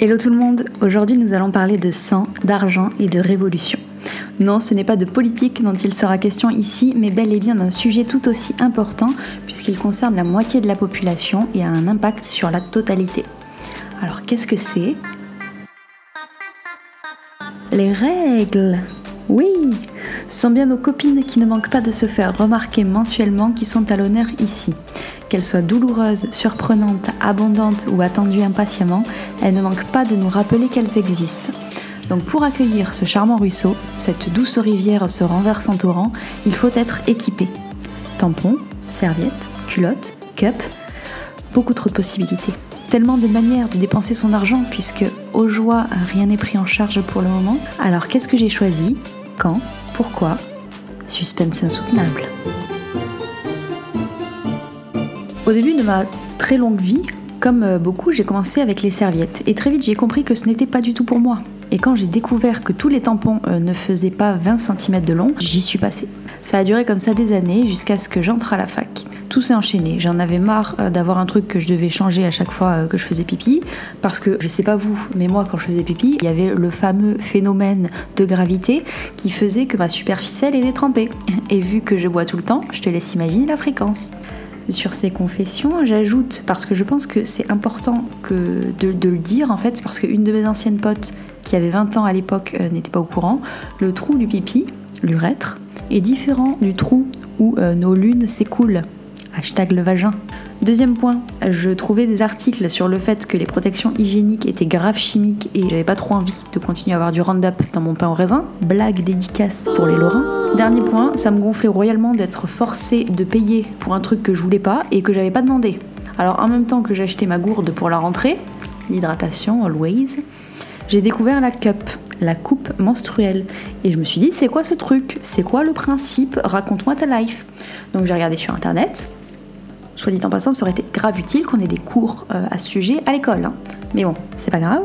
Hello tout le monde, aujourd'hui nous allons parler de sang, d'argent et de révolution. Non, ce n'est pas de politique dont il sera question ici, mais bel et bien d'un sujet tout aussi important puisqu'il concerne la moitié de la population et a un impact sur la totalité. Alors qu'est-ce que c'est? Les règles Oui Ce sont bien nos copines qui ne manquent pas de se faire remarquer mensuellement qui sont à l'honneur ici. Qu'elles soient douloureuses, surprenantes, abondantes ou attendues impatiemment, elles ne manquent pas de nous rappeler qu'elles existent. Donc pour accueillir ce charmant ruisseau, cette douce rivière se renverse en torrent, il faut être équipé. Tampons, serviettes, culottes, cup, beaucoup trop de possibilités. Tellement de manières de dépenser son argent puisque au joie rien n'est pris en charge pour le moment. Alors qu'est-ce que j'ai choisi? Quand Pourquoi Suspense insoutenable. Au début de ma très longue vie, comme euh, beaucoup, j'ai commencé avec les serviettes et très vite j'ai compris que ce n'était pas du tout pour moi. Et quand j'ai découvert que tous les tampons euh, ne faisaient pas 20 cm de long, j'y suis passée. Ça a duré comme ça des années jusqu'à ce que j'entre à la fac. Tout s'est enchaîné. J'en avais marre euh, d'avoir un truc que je devais changer à chaque fois que je faisais pipi. Parce que, je sais pas vous, mais moi quand je faisais pipi, il y avait le fameux phénomène de gravité qui faisait que ma superficielle était trempée. Et vu que je bois tout le temps, je te laisse imaginer la fréquence sur ces confessions. J'ajoute, parce que je pense que c'est important que de, le dire en fait, parce qu'une de mes anciennes potes qui avait 20 ans à l'époque euh, n'était pas au courant, le trou du pipi, l'urètre, est différent du trou où euh, nos lunes s'écoulent. Hashtag le vagin. Deuxième point, je trouvais des articles sur le fait que les protections hygiéniques étaient graves chimiques et j'avais pas trop envie de continuer à avoir du Roundup dans mon pain au raisin. Blague dédicace pour les Lorrains. Dernier point, ça me gonflait royalement d'être forcée de payer pour un truc que je voulais pas et que j'avais pas demandé. Alors en même temps que j'achetais ma gourde pour la rentrée, l'hydratation always, j'ai découvert la cup, la coupe menstruelle. Et je me suis dit, c'est quoi ce truc? C'est quoi le principe? Raconte-moi ta life. Donc j'ai regardé sur internet, soit dit en passant, ça aurait été grave utile qu'on ait des cours euh, à ce sujet à l'école. Hein. Mais bon, c'est pas grave.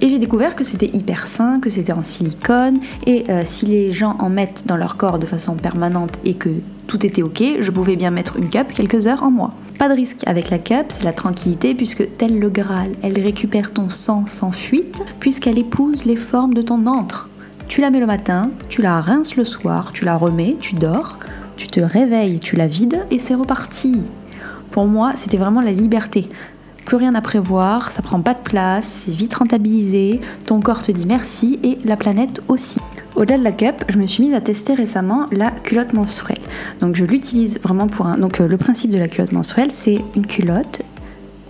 Et j'ai découvert que c'était hyper sain, que c'était en silicone, et euh, si les gens en mettent dans leur corps de façon permanente et que tout était ok, je pouvais bien mettre une cup quelques heures en moi. Pas de risque avec la cup, c'est la tranquillité puisque tel le Graal, elle récupère ton sang sans fuite puisqu'elle épouse les formes de ton antre. Tu la mets le matin, tu la rinces le soir, tu la remets, tu dors, tu te réveilles, tu la vides et c'est reparti. Pour moi, c'était vraiment la liberté. Plus rien à prévoir, ça prend pas de place, c'est vite rentabilisé, ton corps te dit merci et la planète aussi. Au-delà de la cup, je me suis mise à tester récemment la culotte menstruelle. Donc je l'utilise vraiment pour un. Donc euh, le principe de la culotte menstruelle, c'est une culotte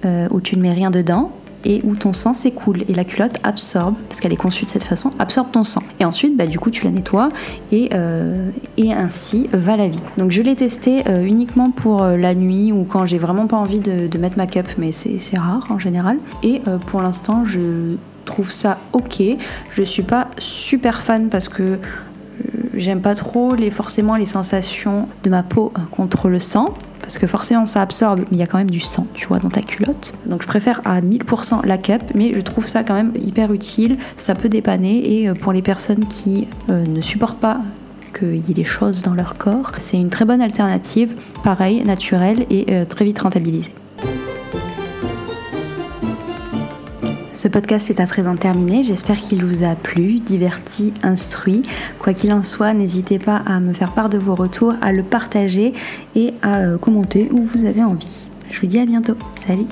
euh, où tu ne mets rien dedans, et où ton sang s'écoule et la culotte absorbe, parce qu'elle est conçue de cette façon, absorbe ton sang. Et ensuite, bah, du coup, tu la nettoies et, euh, ainsi va la vie. Donc je l'ai testé euh, uniquement pour euh, la nuit ou quand j'ai vraiment pas envie de, mettre ma cup, mais c'est rare en général. Et pour l'instant, je trouve ça ok. Je suis pas super fan parce que j'aime pas trop les, forcément les sensations de ma peau contre le sang parce que forcément ça absorbe, mais il y a quand même du sang, tu vois, dans ta culotte. Donc je préfère à 1000% la cup, mais je trouve ça quand même hyper utile, ça peut dépanner, et euh, pour les personnes qui euh, ne supportent pas qu'il y ait des choses dans leur corps, c'est une très bonne alternative, pareil, naturelle et euh, très vite rentabilisée. Ce podcast est à présent terminé. J'espère qu'il vous a plu, diverti, instruit. Quoi qu'il en soit, n'hésitez pas à me faire part de vos retours, à le partager et à euh, commenter où vous avez envie. Je vous dis à bientôt. Salut